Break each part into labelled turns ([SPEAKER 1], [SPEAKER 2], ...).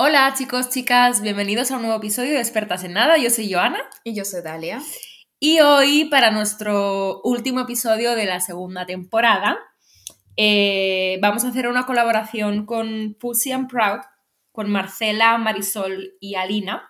[SPEAKER 1] Hola chicos, chicas, bienvenidos a un nuevo episodio de Expertas en Nada. Yo soy Joana.
[SPEAKER 2] Y yo soy Dalia.
[SPEAKER 1] Y hoy, para nuestro último episodio de la segunda temporada, eh, vamos a hacer una colaboración con Pussy and Proud, con Marcela, Marisol y Alina.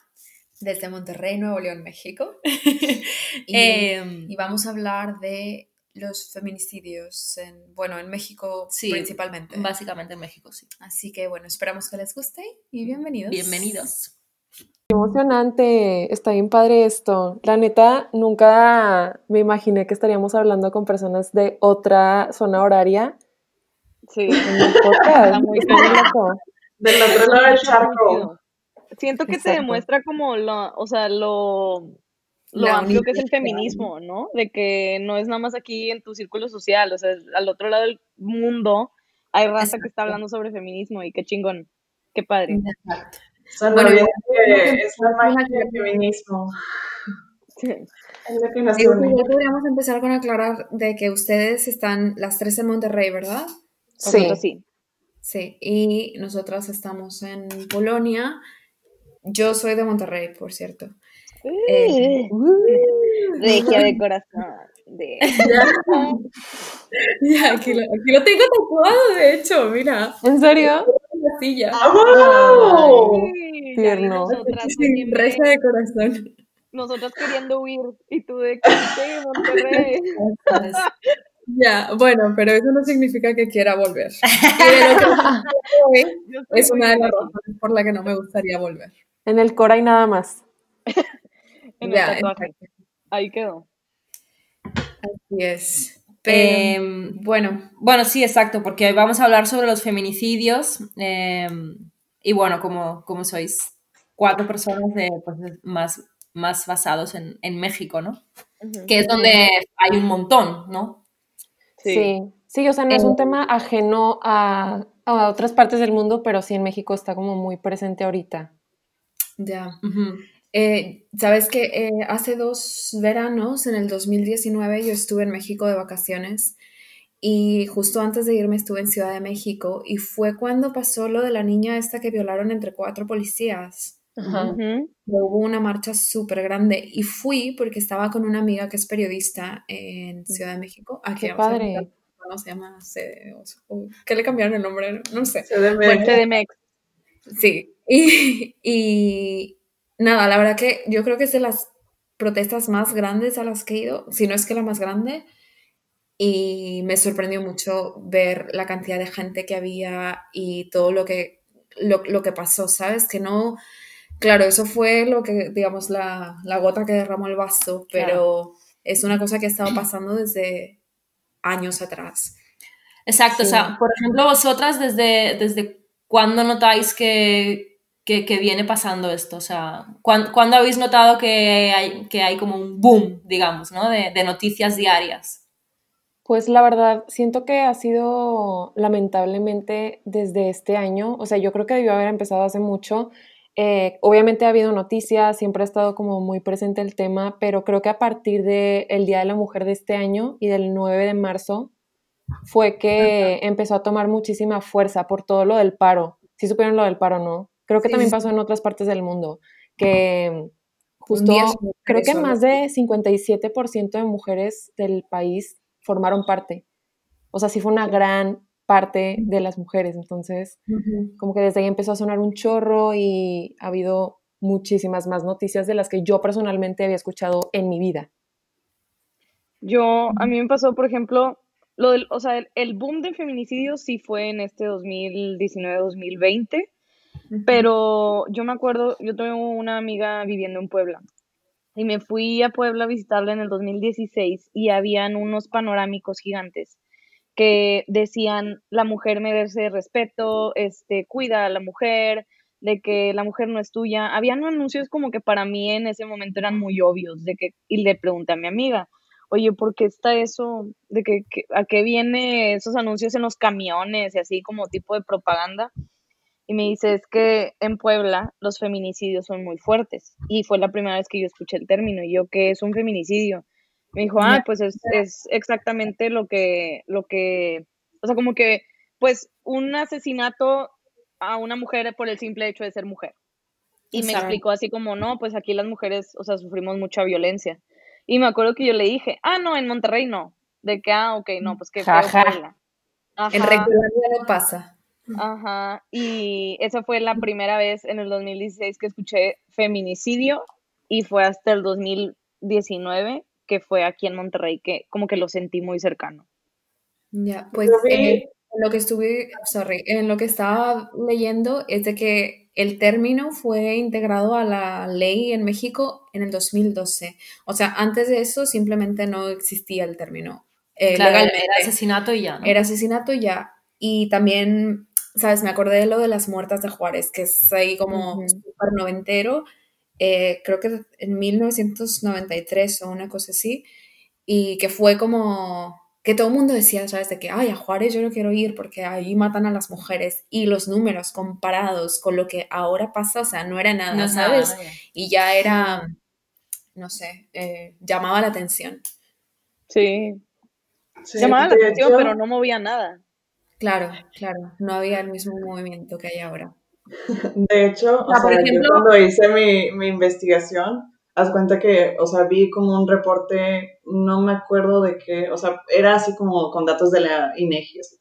[SPEAKER 2] Desde Monterrey, Nuevo León, México. y,
[SPEAKER 1] Em,
[SPEAKER 2] y vamos a hablar de los feminicidios en, bueno, en México
[SPEAKER 1] Sí,
[SPEAKER 2] principalmente.
[SPEAKER 1] Básicamente en México, sí.
[SPEAKER 2] Así que bueno, esperamos que les guste y bienvenidos.
[SPEAKER 1] Bienvenidos.
[SPEAKER 3] Qué emocionante, está bien padre esto. La neta, nunca me imaginé que estaríamos hablando con personas de otra zona horaria
[SPEAKER 4] Sí.
[SPEAKER 3] en el podcast.
[SPEAKER 4] Muy.
[SPEAKER 5] Del otro lado del charco.
[SPEAKER 4] Siento que te
[SPEAKER 3] Exacto.
[SPEAKER 4] demuestra como lo, o sea, lo, lo
[SPEAKER 2] La
[SPEAKER 4] amplio que es el feminismo, ¿no? De que no es nada más aquí en tu círculo social, o sea, al otro lado del mundo hay raza que está hablando sobre feminismo y qué chingón, qué padre.
[SPEAKER 2] Exacto.
[SPEAKER 5] Son
[SPEAKER 2] Bueno,
[SPEAKER 5] bien
[SPEAKER 2] creo
[SPEAKER 5] que
[SPEAKER 2] que
[SPEAKER 5] es la magia del feminismo.
[SPEAKER 4] Sí.
[SPEAKER 5] Es lo que nos une.
[SPEAKER 2] ya podríamos empezar con aclarar de que ustedes están las tres en Monterrey, ¿verdad?
[SPEAKER 3] Sí,
[SPEAKER 4] sí.
[SPEAKER 2] Sí, y nosotras estamos en Polonia. Yo soy de Monterrey, por cierto. Eh,
[SPEAKER 4] Regia de corazón. De...
[SPEAKER 2] Ya, aquí lo, aquí lo tengo tatuado, de hecho, mira.
[SPEAKER 3] ¿En serio?
[SPEAKER 2] la silla.
[SPEAKER 5] ¡Vamos!
[SPEAKER 4] Ay, ya
[SPEAKER 3] tierno.
[SPEAKER 4] vi nosotras,
[SPEAKER 2] Sí,
[SPEAKER 4] siempre-
[SPEAKER 2] reja de corazón.
[SPEAKER 4] nosotras queriendo huir y tú de que sí, Monterrey.
[SPEAKER 2] Ya, bueno, pero eso no significa que quiera volver. Es una de las razones por la que no me gustaría volver.
[SPEAKER 3] En el Cora y nada más.
[SPEAKER 4] En
[SPEAKER 2] Ya,
[SPEAKER 4] el tatuaje. Ahí quedó.
[SPEAKER 2] Así es.
[SPEAKER 1] Em,
[SPEAKER 2] Bueno,
[SPEAKER 1] Bueno, sí, exacto, porque hoy vamos a hablar sobre los feminicidios. eh, y bueno, como, como sois cuatro personas de, pues, más, más basados en, en México, ¿no? Que es donde hay un montón, ¿no?
[SPEAKER 4] Sí.
[SPEAKER 3] Sí. Sí, o sea, no es
[SPEAKER 2] Eh,
[SPEAKER 3] un tema ajeno a, a otras partes del mundo, pero sí en México está como muy presente ahorita.
[SPEAKER 2] ya. Eh, Sabes que hace dos veranos, en el 2019, yo estuve en México de vacaciones y justo antes de irme estuve en Ciudad de México y fue cuando pasó lo de la niña esta que violaron entre cuatro policías.
[SPEAKER 3] Ajá.
[SPEAKER 4] Ujú.
[SPEAKER 2] Hubo una marcha súper grande y fui porque estaba con una amiga que es periodista en Ciudad de México. Aquí
[SPEAKER 3] Qué
[SPEAKER 2] a
[SPEAKER 3] padre.
[SPEAKER 2] buscar, ¿cómo se llama? ¿Qué le cambiaron el nombre? No sé.
[SPEAKER 5] CDMX.
[SPEAKER 4] Bueno.
[SPEAKER 2] Sí, y, y nada, la verdad que yo creo que es de las protestas más grandes a las que he ido, si no es que la más grande, y me sorprendió mucho ver la cantidad de gente que había y todo lo que, lo, lo que pasó, ¿sabes? Que no, claro, eso fue lo que, digamos, la, la gota que derramó el vaso, pero es una cosa que ha estado pasando desde años atrás.
[SPEAKER 1] Exacto, o sea, por ejemplo, vosotras, ¿desde, desde cuándo notáis que, que, que viene pasando esto? O sea, ¿cuán- ¿cuándo, habéis notado que hay, que hay como un boom, digamos, ¿no? de, de noticias diarias?
[SPEAKER 3] Pues la verdad, siento que ha sido lamentablemente desde este año, o sea, yo creo que debió haber empezado hace mucho. Eh, obviamente ha habido noticias, siempre ha estado como muy presente el tema, pero creo que a partir del Día de la Mujer de este año y del 9 de marzo fue que empezó a tomar muchísima fuerza por todo lo del paro. ¿Sí supieron lo del paro, no? Creo que
[SPEAKER 2] Sí,
[SPEAKER 3] también pasó en otras partes del mundo, que justo creo que más de 57% de mujeres del país formaron parte. O sea, sí fue una gran parte de las mujeres. Entonces, como que desde ahí empezó a sonar un chorro y ha habido muchísimas más noticias de las que yo personalmente había escuchado en mi vida.
[SPEAKER 4] Yo, a mí me pasó, por ejemplo, lo del, o sea, el, el boom del feminicidio sí fue en este 2019-2020, pero yo me acuerdo, yo tengo una amiga viviendo en Puebla y me fui a Puebla a visitarla en el 2016 y habían unos panorámicos gigantes que decían la mujer merece respeto, este, cuida a la mujer, de que la mujer no es tuya. Habían anuncios como que para mí en ese momento eran muy obvios, de que, y le pregunté a mi amiga, oye, ¿por qué está eso? ¿De que, que- a qué viene esos anuncios en los camiones y así como tipo de propaganda? Y me dice, es que en Puebla los feminicidios son muy fuertes. Y fue la primera vez que yo escuché el término. Y yo, ¿qué es un feminicidio? Me dijo, ah, pues es, es exactamente lo que, lo que, o sea, como que, pues un asesinato a una mujer por el simple hecho de ser mujer. Y me explicó así como, no, pues aquí las mujeres, o sea, sufrimos mucha violencia. Y me acuerdo que yo le dije, ah, no, en Monterrey no. De que, ah, ok, no, pues.
[SPEAKER 3] Jaja.
[SPEAKER 4] Puebla.
[SPEAKER 2] En
[SPEAKER 4] Ajá,
[SPEAKER 2] Regulandia no pasa.
[SPEAKER 4] Ajá. Y esa fue la primera vez en el 2016 que escuché feminicidio y fue hasta el 2019 que fue aquí en Monterrey que como que lo sentí muy cercano.
[SPEAKER 2] Ya, pues
[SPEAKER 5] vi-
[SPEAKER 2] eh, en lo que estuve, sorry, en lo que estaba leyendo es de que el término fue integrado a la ley en México en el 2012. O sea, antes de eso simplemente no existía el término eh,
[SPEAKER 1] Claro,
[SPEAKER 2] legalmente.
[SPEAKER 1] era asesinato y ya, ¿no?
[SPEAKER 2] Era asesinato ya. Y también, ¿sabes? Me acordé de lo de las muertas de Juárez, que es ahí como
[SPEAKER 3] Ujú.
[SPEAKER 2] súper noventero. eh, creo que en 1993 o una cosa así. Y que fue como que todo el mundo decía, ¿sabes? De que, ay, a Juárez yo no quiero ir porque ahí matan a las mujeres. Y los números comparados con lo que ahora pasa, o sea, no era nada,
[SPEAKER 1] No es nada,
[SPEAKER 2] ¿sabes? Y ya era, no sé, eh, llamaba la atención.
[SPEAKER 4] Sí,
[SPEAKER 5] Sí,
[SPEAKER 4] llamaba la atención,
[SPEAKER 5] hecho-
[SPEAKER 4] pero no movía nada.
[SPEAKER 2] Claro, claro, no había el mismo movimiento que hay ahora.
[SPEAKER 5] De hecho, o
[SPEAKER 2] sea, ejemplo-
[SPEAKER 5] yo cuando hice mi, mi investigación, haz cuenta que, o sea, vi como un reporte, no me acuerdo de qué, o sea, era así como con datos de la INEGI, así,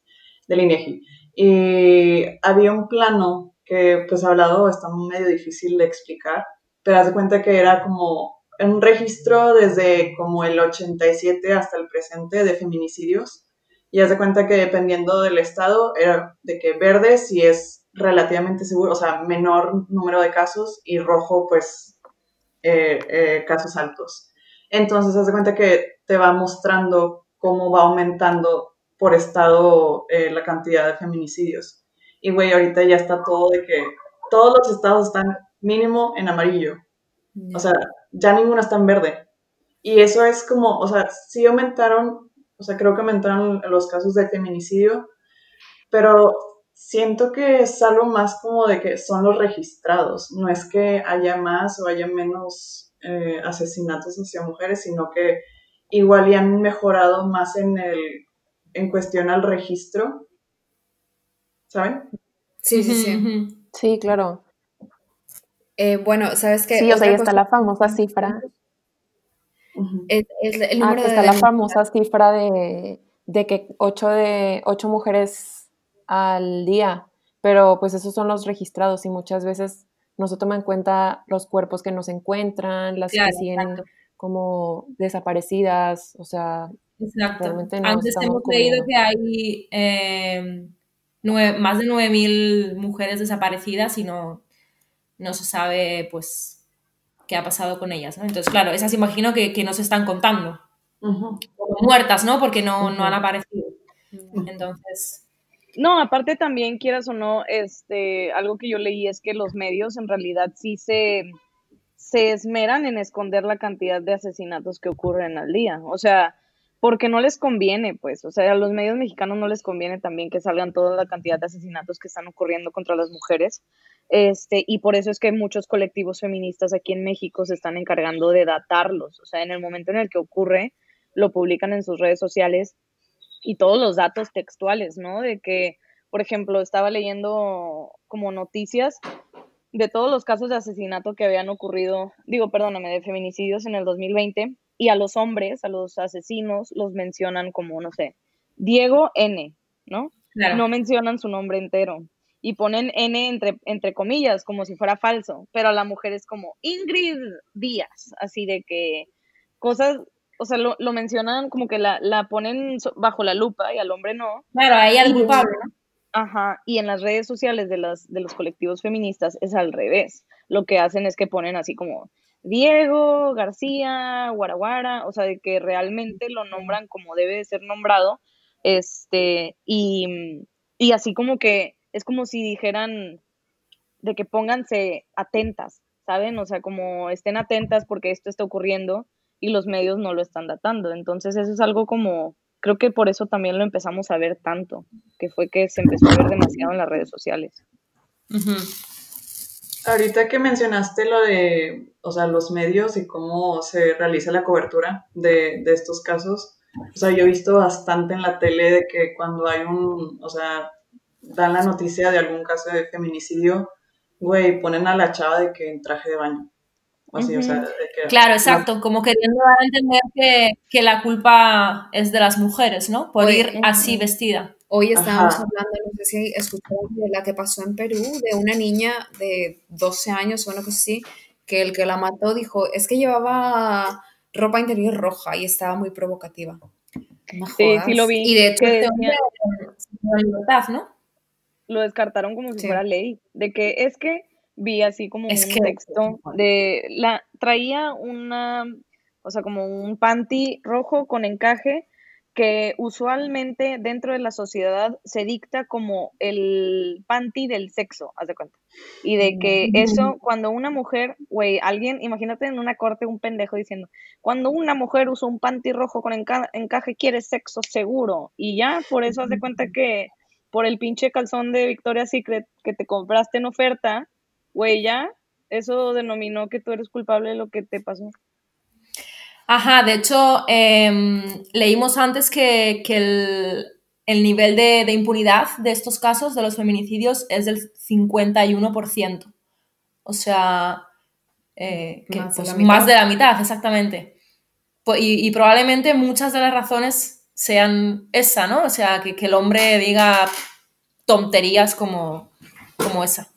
[SPEAKER 5] del INEGI. Y había un plano que, pues, hablado, está medio difícil de explicar, pero haz cuenta que era como un registro desde como el 87 hasta el presente de feminicidios. Y haz de cuenta que dependiendo del estado, era de que verde si es relativamente seguro, o sea, menor número de casos, y rojo, pues, eh, eh, casos altos. Entonces, haz de cuenta que te va mostrando cómo va aumentando por estado eh, la cantidad de feminicidios. Y, güey, ahorita ya está todo de que todos los estados están mínimo en amarillo. O sea, ya ninguno está en verde. Y eso es como, o sea, sí aumentaron, o sea, creo que aumentaron los casos de feminicidio, pero siento que es algo más como de que son los registrados, no es que haya más o haya menos eh, asesinatos hacia mujeres, sino que igual ya han mejorado más en el en cuestión al registro, ¿saben?
[SPEAKER 2] Sí, sí, sí.
[SPEAKER 3] Sí, claro.
[SPEAKER 2] Eh, bueno, ¿sabes qué?
[SPEAKER 3] Sí, o sea, ahí está la famosa cifra.
[SPEAKER 2] Es, es el
[SPEAKER 3] Ah,
[SPEAKER 2] número
[SPEAKER 3] que
[SPEAKER 2] de
[SPEAKER 3] está la famosa cifra de, de que ocho de ocho mujeres al día, pero pues esos son los registrados y muchas veces no se toma en cuenta los cuerpos que no se encuentran, las
[SPEAKER 1] Claro,
[SPEAKER 3] que siguen
[SPEAKER 1] exacto.
[SPEAKER 3] como desaparecidas, o sea,
[SPEAKER 1] Exacto.
[SPEAKER 3] Realmente no
[SPEAKER 1] Antes hemos leído
[SPEAKER 3] cubriendo.
[SPEAKER 1] que hay eh, nue- más de 9.000 mujeres desaparecidas y no, no se sabe, pues, qué ha pasado con ellas, ¿no? Entonces, claro, esas imagino que, que no se están contando como muertas, ¿no? Porque no, no han aparecido. Entonces,
[SPEAKER 4] No, aparte también, quieras o no, este, algo que yo leí es que los medios en realidad sí se, se esmeran en esconder la cantidad de asesinatos que ocurren al día. O sea, porque no les conviene, pues. O sea, a los medios mexicanos no les conviene también que salgan toda la cantidad de asesinatos que están ocurriendo contra las mujeres. Este, y por eso es que muchos colectivos feministas aquí en México se están encargando de datarlos. O sea, en el momento en el que ocurre, lo publican en sus redes sociales y todos los datos textuales, ¿no? De que, por ejemplo, estaba leyendo como noticias de todos los casos de asesinato que habían ocurrido, digo, perdóname, de feminicidios en el 2020, y a los hombres, a los asesinos, los mencionan como, no sé, Diego N, ¿no?
[SPEAKER 1] claro.
[SPEAKER 4] No mencionan su nombre entero. Y ponen N entre, entre comillas, como si fuera falso, pero a la mujer es como Ingrid Díaz, así de que cosas, o sea, lo, lo mencionan como que la, la ponen bajo la lupa y al hombre no.
[SPEAKER 1] Claro, ahí al culpable, ¿no?
[SPEAKER 4] Ajá, y en las redes sociales de, las, de los colectivos feministas es al revés. Lo que hacen es que ponen así como Diego, García, Guaraguara, o sea, de que realmente lo nombran como debe de ser nombrado, este, y, y así como que es como si dijeran de que pónganse atentas, ¿saben? O sea, como estén atentas porque esto está ocurriendo y los medios no lo están datando. Entonces, eso es algo como, creo que por eso también lo empezamos a ver tanto, que fue que se empezó a ver demasiado en las redes sociales.
[SPEAKER 5] Ahorita que mencionaste lo de, o sea, los medios y cómo se realiza la cobertura de, de estos casos, o sea, yo he visto bastante en la tele de que cuando hay un, o sea, dan la noticia de algún caso de feminicidio, güey, ponen a la chava de que en traje de baño. O sea, de que
[SPEAKER 1] Claro, exacto, como queriendo dar a entender que, que la culpa es de las mujeres, ¿no? Por
[SPEAKER 2] Oye,
[SPEAKER 1] ir así vestida.
[SPEAKER 2] Hoy estábamos
[SPEAKER 5] Ajá.
[SPEAKER 2] hablando, no sé si escucharon de la que pasó en Perú, de una niña de 12 años o una cosa así, que el que la mató dijo, es que llevaba ropa interior roja y estaba muy provocativa. No
[SPEAKER 4] Sí, sí lo vi.
[SPEAKER 1] Y de hecho, este hombre libertad, ¿no?
[SPEAKER 4] lo descartaron como si
[SPEAKER 2] Sí.
[SPEAKER 4] fuera ley, de que es que vi así como
[SPEAKER 1] Es
[SPEAKER 4] un
[SPEAKER 1] que-
[SPEAKER 4] texto de la traía una, o sea, como un panty rojo con encaje que usualmente dentro de la sociedad se dicta como el panty del sexo, haz de cuenta. Y de que eso, cuando una mujer, güey, alguien, imagínate en una corte un pendejo diciendo, cuando una mujer usa un panty rojo con enca- encaje quiere sexo seguro. Y ya, por eso haz de cuenta que por el pinche calzón de Victoria's Secret que te compraste en oferta, güey, ya, eso denominó que tú eres culpable de lo que te pasó.
[SPEAKER 1] Ajá, de hecho, em, leímos antes que, que el, el nivel de, de impunidad de estos casos, de los feminicidios, es del 51%. O sea, eh, que,
[SPEAKER 2] Más de
[SPEAKER 1] pues,
[SPEAKER 2] la mitad.
[SPEAKER 1] más de la mitad, exactamente. Y, y probablemente muchas de las razones sean esa, ¿no? O sea, que, que el hombre diga tonterías como, como esa.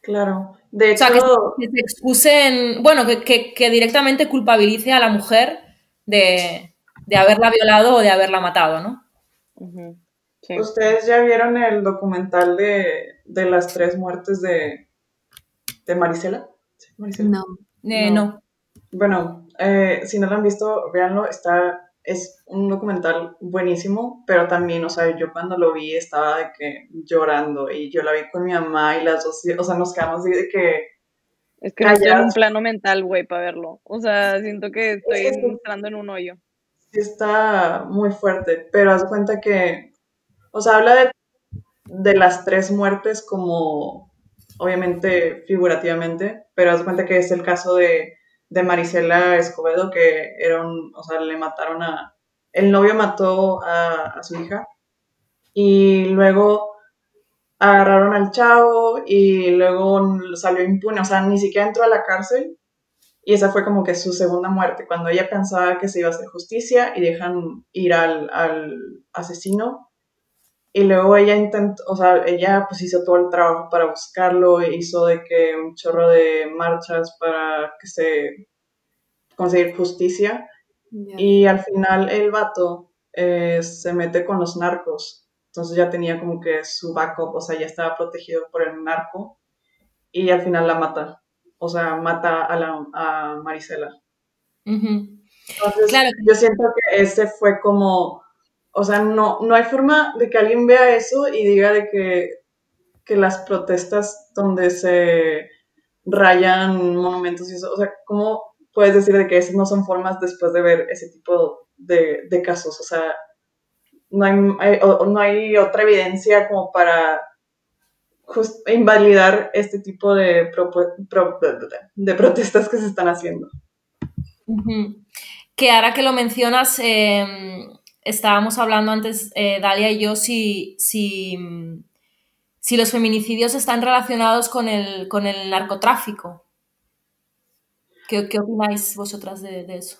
[SPEAKER 5] Claro. De
[SPEAKER 1] O
[SPEAKER 5] hecho,
[SPEAKER 1] sea, que, que se excusen, bueno, que, que- que directamente culpabilice a la mujer de, de haberla violado o de haberla matado, ¿no?
[SPEAKER 4] Sí.
[SPEAKER 5] ¿ustedes ya vieron el documental de, de las tres muertes de, de Marisela? Sí, Marisela.
[SPEAKER 2] No.
[SPEAKER 1] Eh,
[SPEAKER 5] No.
[SPEAKER 1] no.
[SPEAKER 5] Bueno, eh, si no lo han visto, véanlo, está, es un documental buenísimo, pero también, o sea, yo cuando lo vi estaba de que llorando y yo la vi con mi mamá y las dos, o sea, nos quedamos así de que,
[SPEAKER 4] Es que no en un plano mental, güey, para verlo. O sea, siento que estoy
[SPEAKER 5] Es que sí.
[SPEAKER 4] entrando en un hoyo.
[SPEAKER 5] sí está muy fuerte, pero haz cuenta que, o sea, habla de, de las tres muertes como, obviamente, figurativamente, pero haz cuenta que es el caso de, de Marisela Escobedo, que era un, o sea, le mataron a, el novio mató a, a su hija y luego agarraron al chavo y luego salió impune, o sea, ni siquiera entró a la cárcel y esa fue como que su segunda muerte, cuando ella pensaba que se iba a hacer justicia y dejan ir al, al asesino. Y luego ella intentó, o sea, ella pues hizo todo el trabajo para buscarlo, hizo de que un chorro de marchas para que se conseguir justicia.
[SPEAKER 2] Ya.
[SPEAKER 5] Y al final el vato eh, se mete con los narcos. Entonces ya tenía como que su backup, o sea, ya estaba protegido por el narco. Y al final la mata. O sea, mata a, la, a Marisela.
[SPEAKER 1] Ujú.
[SPEAKER 5] Entonces,
[SPEAKER 1] Claro.
[SPEAKER 5] yo siento que ese fue como, o sea, no, no hay forma de que alguien vea eso y diga de que, que las protestas donde se rayan monumentos y eso, o sea, ¿cómo puedes decir de que esas no son formas después de ver ese tipo de, de casos? O sea, no hay, no hay otra evidencia como para just- invalidar este tipo de, de protestas que se están haciendo.
[SPEAKER 1] Que ahora que lo mencionas, eh, estábamos hablando antes, eh, Dalia y yo, si, si, si los feminicidios están relacionados con el, con el narcotráfico. ¿Qué, qué opináis vosotras de, de eso?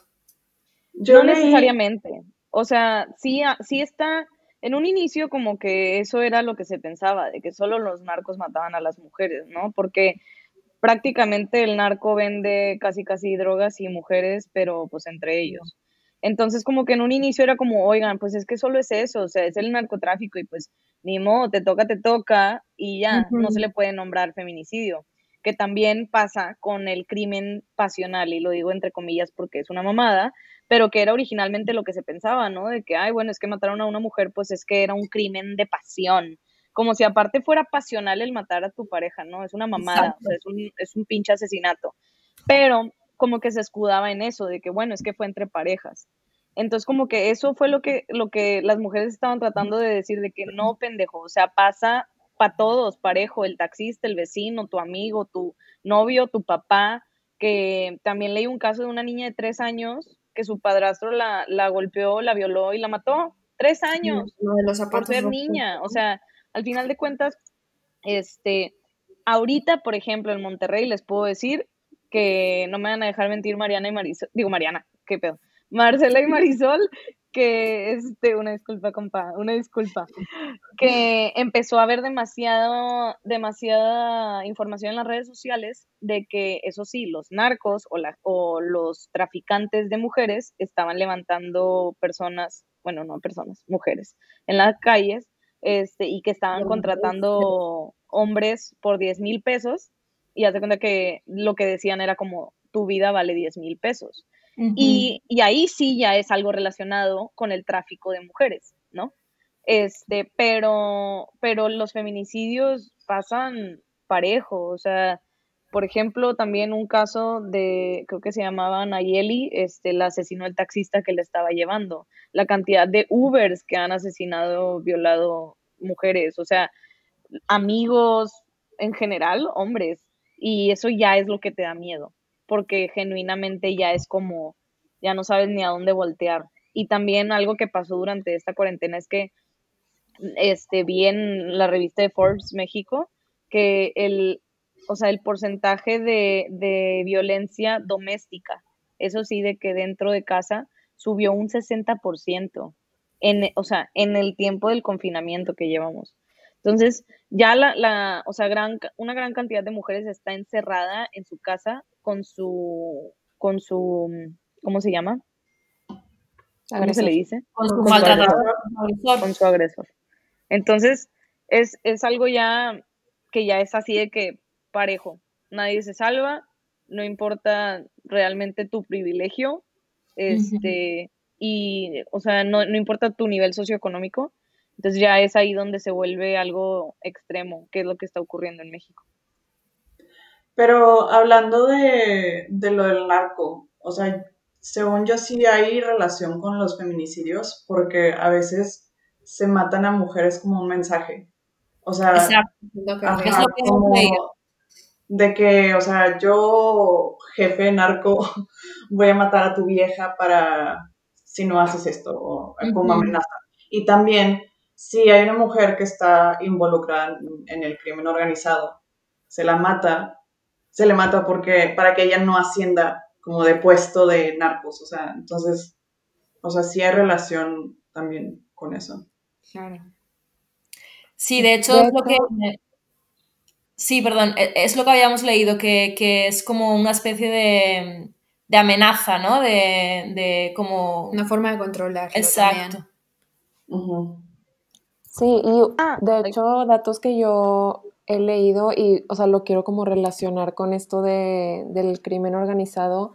[SPEAKER 5] Yo
[SPEAKER 4] no
[SPEAKER 5] leí-
[SPEAKER 4] necesariamente. O sea, sí, a- sí está. En un inicio, como que eso era lo que se pensaba, de que solo los narcos mataban a las mujeres, ¿no? Porque prácticamente el narco vende casi casi drogas y mujeres, pero pues entre ellos. Entonces, como que en un inicio era como, oigan, pues es que solo es eso, o sea, es el narcotráfico y pues ni modo, te toca, te toca y ya, no se le puede nombrar feminicidio, que también pasa con el crimen pasional, y lo digo entre comillas porque es una mamada, pero que era originalmente lo que se pensaba, ¿no? De que, ay, bueno, es que mataron a una mujer, pues es que era un crimen de pasión. Como si aparte fuera pasional el matar a tu pareja, ¿no? Es una mamada, o sea, es un, es un pinche asesinato. Pero como que se escudaba en eso, de que, bueno, es que fue entre parejas. Entonces, como que eso fue lo que, lo que las mujeres estaban tratando de decir, de que no, pendejo, o sea, pasa para todos, parejo, el taxista, el vecino, tu amigo, tu novio, tu papá, que también leí un caso de una niña de tres años que su padrastro la, la golpeó, la violó y la mató. Tres años
[SPEAKER 2] Lo de los
[SPEAKER 4] por ser niña. O sea, al final de cuentas, este, ahorita, por ejemplo, en Monterrey les puedo decir que no me van a dejar mentir Mariana y Marisol, digo Mariana, qué pedo, Marcela y Marisol, que, este, una disculpa, compa, una disculpa, que empezó a haber demasiado, demasiada información en las redes sociales de que, eso sí, los narcos o, la, o los traficantes de mujeres estaban levantando personas, bueno, no personas, mujeres, en las calles, este, y que estaban contratando hombres por 10 mil pesos, y hace cuenta que lo que decían era como, tu vida vale 10 mil pesos y, ahí sí ya es algo relacionado con el tráfico de mujeres, ¿no? Este, pero, pero los feminicidios pasan parejo, o sea, por ejemplo, también un caso de, creo que se llamaba Nayeli, este, la asesinó el taxista que le estaba llevando, la cantidad de Ubers que han asesinado, violado mujeres, o sea, amigos en general, hombres, y eso ya es lo que te da miedo porque genuinamente ya es como, ya no sabes ni a dónde voltear. Y también algo que pasó durante esta cuarentena es que este, vi en la revista de Forbes México que el, o sea, el porcentaje de, de violencia doméstica, eso sí, de que dentro de casa subió un 60%, en, o sea, en el tiempo del confinamiento que llevamos. Entonces, ya la, la, o sea, gran, una gran cantidad de mujeres está encerrada en su casa con su, con su, ¿cómo se llama? ¿Cómo se le dice?
[SPEAKER 1] Con su, maltratador.
[SPEAKER 4] Con su agresor. Entonces, es, es algo ya que ya es así de que parejo. Nadie se salva, no importa realmente tu privilegio, este, y, o sea, no, no importa tu nivel socioeconómico, entonces ya es ahí donde se vuelve algo extremo, que es lo que está ocurriendo en México.
[SPEAKER 5] Pero hablando de, lo del narco, o sea, según yo sí hay relación con los feminicidios, porque a veces se matan a mujeres como un mensaje. O sea, de que, o sea, yo, jefe narco, voy a matar a tu vieja para si no haces esto, o como amenaza. Y también, si hay una mujer que está involucrada en el crimen organizado, se la mata, se le mata porque para que ella no ascienda como de puesto de narcos, o sea, entonces, o sea, sí hay relación también con eso. Claro.
[SPEAKER 1] Sí, de hecho es lo que... Sí, perdón, e, es lo que habíamos leído, que, es como una especie de, de amenaza, ¿no? De, de, como...
[SPEAKER 2] Una forma de controlar.
[SPEAKER 1] Exacto.
[SPEAKER 3] Sí, y ah, de hecho, datos que yo he leído y, o sea, lo quiero como relacionar con esto de, del crimen organizado,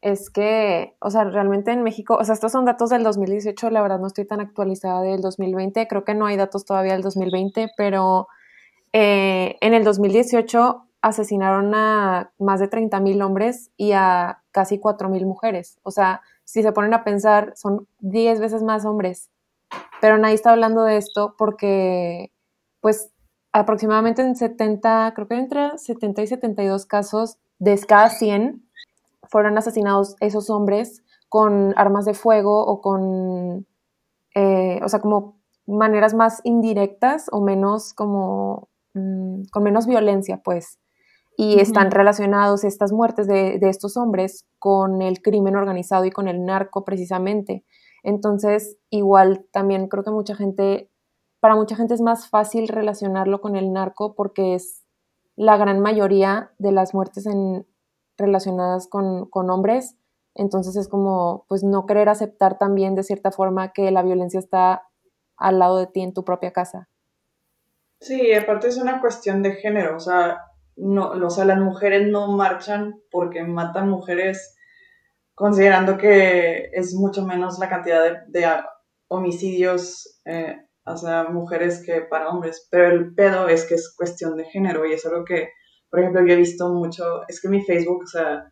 [SPEAKER 3] es que, o sea, realmente en México, o sea, estos son datos del 2018, la verdad no estoy tan actualizada del 2020, creo que no hay datos todavía del 2020, pero eh, en el 2018 asesinaron a más de 30 mil hombres y a casi 4 mil mujeres. O sea, si se ponen a pensar, son 10 veces más hombres. Pero nadie está hablando de esto porque, pues, aproximadamente en 70, creo que entre 70 y 72 casos de cada 100 fueron asesinados esos hombres con armas de fuego o con, eh, o sea, como maneras más indirectas o menos como, mm, con menos violencia, pues. Y están relacionados estas muertes de, de estos hombres con el crimen organizado y con el narco precisamente. Entonces, igual también creo que mucha gente para mucha gente es más fácil relacionarlo con el narco porque es la gran mayoría de las muertes en, relacionadas con, hombres. Entonces es como, pues, no querer aceptar también de cierta forma que la violencia está al lado de ti en tu propia casa.
[SPEAKER 5] Sí, aparte es una cuestión de género, o sea, no, o sea, las mujeres no marchan porque matan mujeres considerando que es mucho menos la cantidad de, homicidios eh, sea, mujeres que para hombres, pero el pedo es que es cuestión de género y es algo que, por ejemplo, yo he visto mucho, es que mi Facebook, o sea,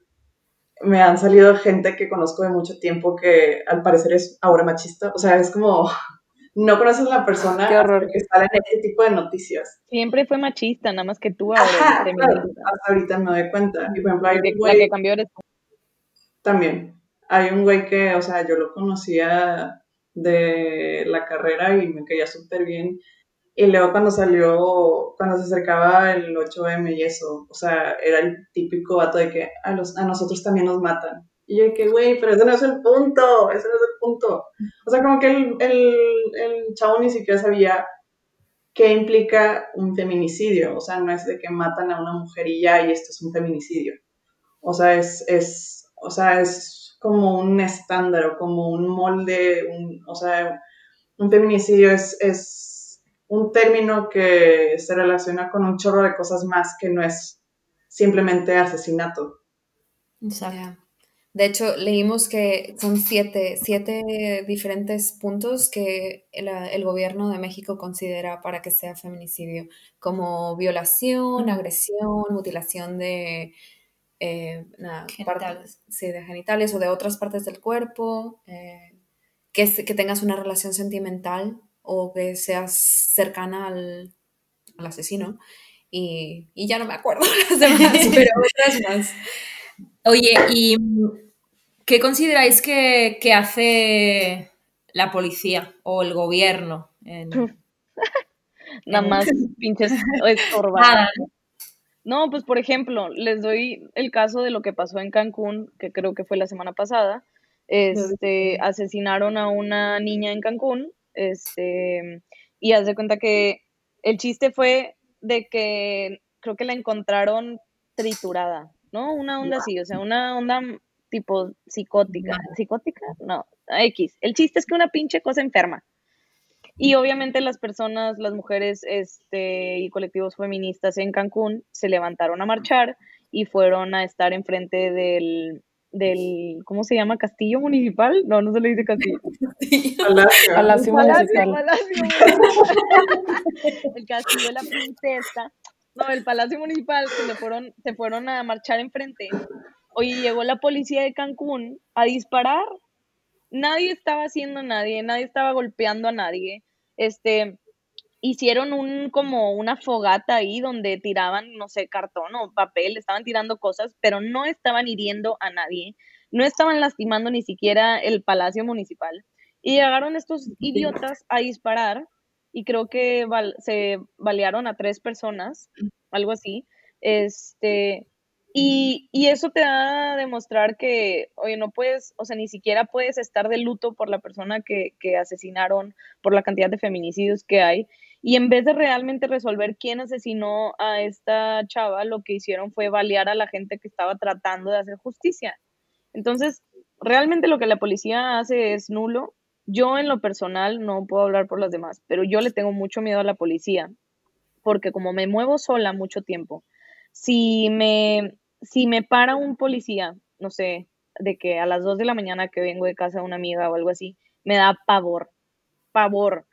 [SPEAKER 5] me han salido gente que conozco de mucho tiempo que al parecer es ahora machista, o sea, es como, no conoces a la persona que sale en este tipo de noticias.
[SPEAKER 4] Siempre fue machista, nada más que tú ahora.
[SPEAKER 5] hasta ahorita me doy cuenta. Y por ejemplo, hay un güey, que cambió eres También. Hay un güey que, o sea, yo lo conocía de la carrera y me caía súper bien. Y luego cuando salió, cuando se acercaba el 8M y eso, o sea, era el típico vato de que a, los, a nosotros también nos matan. Y yo que, güey, pero ese no es el punto, ese no es el punto. O sea, como que el, el, el chavo ni siquiera sabía qué implica un feminicidio. O sea, no es de que matan a una mujer y ya, y esto es un feminicidio. O sea, es, es, o sea, es como un estándar o como un molde, un, o sea, un feminicidio es, es un término que se relaciona con un chorro de cosas más que no es simplemente asesinato.
[SPEAKER 2] Exacto. De hecho, leímos que son siete, siete diferentes puntos que el, el, gobierno de México considera para que sea feminicidio, como violación, agresión, mutilación de, eh, genitales. sí, de genitales o de otras partes del cuerpo, eh, que, que tengas una relación sentimental o que seas cercana al, al asesino. Y, y, ya no me acuerdo las demás, pero otras más.
[SPEAKER 1] Oye, ¿y qué consideráis que, que hace la policía o el gobierno? En,
[SPEAKER 4] Nada más pinches estorbadas. No, pues por ejemplo, les doy el caso de lo que pasó en Cancún, que creo que fue la semana pasada. Este, asesinaron a una niña en Cancún, este, y haz de cuenta que el chiste fue de que creo que la encontraron triturada, ¿no? Una onda así, o sea, una onda tipo psicótica. ¿Psicótica? No, X. El chiste es que una pinche cosa enferma. Y obviamente las personas, las mujeres este, y colectivos feministas en Cancún se levantaron a marchar y fueron a estar enfrente del, del ¿cómo se llama? ¿Castillo municipal? No, no se le dice castillo.
[SPEAKER 5] Palacio.
[SPEAKER 3] Palacio municipal.
[SPEAKER 4] Palacio, el castillo de la princesa. No, el palacio municipal se, fueron, se fueron a marchar enfrente. Oye, llegó la policía de Cancún a disparar. Nadie estaba haciendo a nadie, nadie estaba golpeando a nadie este, hicieron un como una fogata ahí donde tiraban, no sé, cartón o papel, estaban tirando cosas, pero no estaban hiriendo a nadie, no estaban lastimando ni siquiera el palacio municipal. Y llegaron estos idiotas a disparar y creo que se balearon a tres personas, algo así. Este, y, eso te da a demostrar que, oye, no puedes, o sea, ni siquiera puedes estar de luto por la persona que, que, asesinaron, por la cantidad de feminicidios que hay. Y en vez de realmente resolver quién asesinó a esta chava, lo que hicieron fue balear a la gente que estaba tratando de hacer justicia. Entonces, realmente lo que la policía hace es nulo. Yo en lo personal no puedo hablar por los demás, pero yo le tengo mucho miedo a la policía, porque como me muevo sola mucho tiempo, si me, si me para un policía, no sé, de que a las 2 de la mañana que vengo de casa de una amiga o algo así, me da pavor, pavor,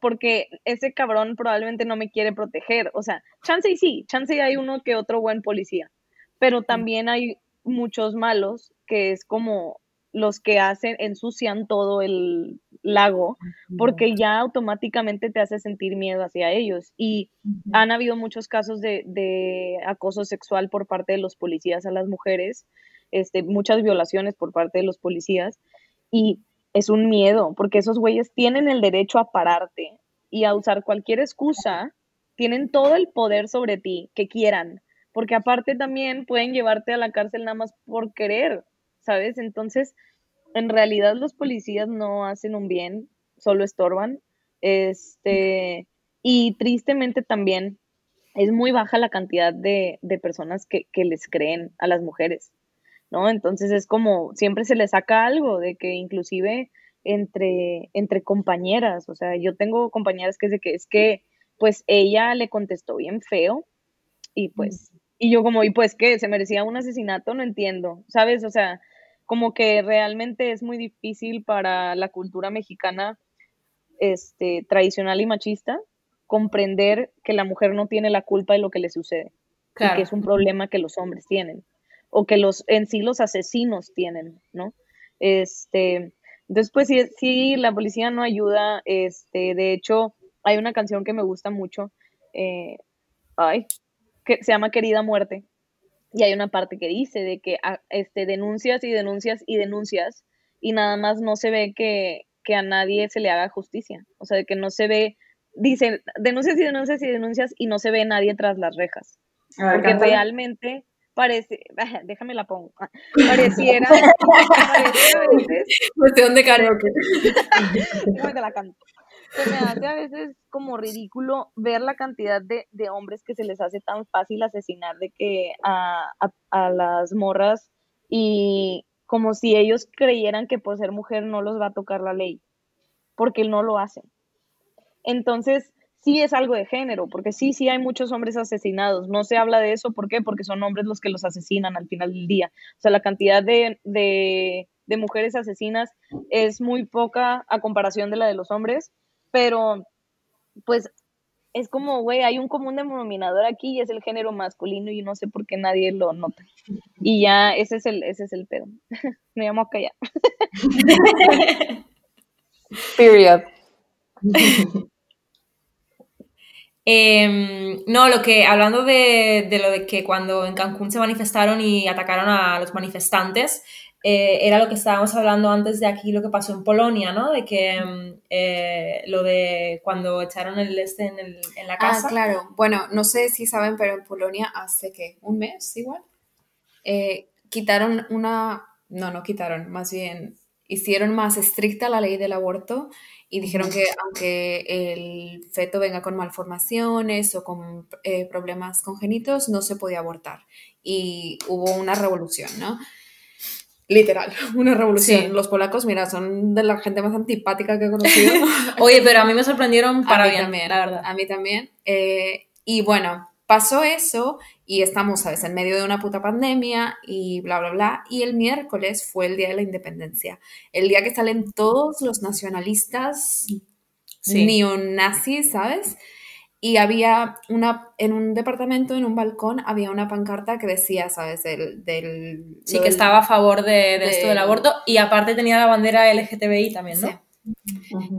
[SPEAKER 4] porque ese cabrón probablemente no me quiere proteger, o sea, chance y sí, chance y hay uno que otro buen policía, pero también hay muchos malos que es como los que hacen, ensucian todo el lago, porque ya automáticamente te hace sentir miedo hacia ellos. Y han habido muchos casos de, acoso sexual por parte de los policías a las mujeres, este, muchas violaciones por parte de los policías, y es un miedo, porque esos güeyes tienen el derecho a pararte y a usar cualquier excusa, tienen todo el poder sobre ti que quieran, porque aparte también pueden llevarte a la cárcel nada más por querer, ¿sabes? Entonces, en realidad los policías no hacen un bien, solo estorban. Este, y tristemente también es muy baja la cantidad de, personas que, les creen a las mujeres, ¿no? Entonces es como, siempre se les saca algo de que inclusive entre, entre compañeras, o sea, yo tengo compañeras que es de que es que, pues ella le contestó bien feo y pues, y yo como, y pues que se merecía un asesinato, no entiendo, ¿sabes? O sea, como que realmente es muy difícil para la cultura mexicana este, tradicional y machista comprender que la mujer no tiene la culpa de lo que le sucede, que es un problema que los hombres tienen, o que los en sí los asesinos tienen, ¿no? Este, entonces, pues sí, sí, la policía no ayuda, este, de hecho, hay una canción que me gusta mucho, eh, ay, que se llama Querida Muerte, y hay una parte que dice de que ah, este, denuncias y denuncias y denuncias y nada más no se ve que, a nadie se le haga justicia. O sea, de que no se ve dicen denuncias y denuncias y denuncias y no se ve nadie tras las rejas.
[SPEAKER 5] Ver,
[SPEAKER 4] Porque realmente parece, déjame la pongo, pareciera, pareciera a veces
[SPEAKER 2] Cuestión de karaoke.
[SPEAKER 4] Déjame te la canto. Se me hace a veces como ridículo ver la cantidad de, de hombres que se les hace tan fácil asesinar de que a, a, a las morras y como si ellos creyeran que por ser mujer no los va a tocar la ley, porque no lo hacen. Entonces, sí es algo de género, porque sí, sí hay muchos hombres asesinados. No se habla de eso, ¿por qué? Porque son hombres los que los asesinan al final del día. O sea, la cantidad de, de, de mujeres asesinas es muy poca a comparación de la de los hombres, pero pues es como, güey, hay un común denominador aquí y es el género masculino y no sé por qué nadie lo nota. Y ya ese es el, ese es el pedo. Me llamo a callar.
[SPEAKER 3] Period.
[SPEAKER 1] Em, no, lo que, hablando de, de lo de que cuando en Cancún se manifestaron y atacaron a los manifestantes, eh, era lo que estábamos hablando antes de aquí, lo que pasó en Polonia, ¿no? De que em, eh, lo de cuando echaron el este en, el- en la
[SPEAKER 2] Ah,
[SPEAKER 1] casa.
[SPEAKER 2] claro. Bueno, no sé si saben, pero en Polonia hace que un mes igual eh, quitaron una, no, no quitaron, más bien hicieron más estricta la ley del aborto y dijeron que aunque el feto venga con malformaciones o con eh, problemas congénitos, no se podía abortar. Y hubo una revolución, ¿no? Literal, una revolución.
[SPEAKER 1] Sí.
[SPEAKER 2] Los polacos, mira, son de la gente más antipática que he conocido.
[SPEAKER 1] Oye, pero a mí me sorprendieron para
[SPEAKER 2] a mí
[SPEAKER 1] bien,
[SPEAKER 2] también,
[SPEAKER 1] la verdad.
[SPEAKER 2] A mí también. Eh, y bueno, pasó eso y estamos, ¿sabes?, en medio de una puta pandemia y bla, bla, bla. Y el miércoles fue el día de la independencia. El día que salen todos los nacionalistas
[SPEAKER 1] Sí.
[SPEAKER 2] neonazis, ¿sabes? Y había una, en un departamento, en un balcón, había una pancarta que decía, ¿sabes? Del, del,
[SPEAKER 1] Sí, que estaba a favor de, de esto
[SPEAKER 2] de-
[SPEAKER 1] del aborto y aparte tenía la bandera LGTBI también, ¿no?
[SPEAKER 2] Sí.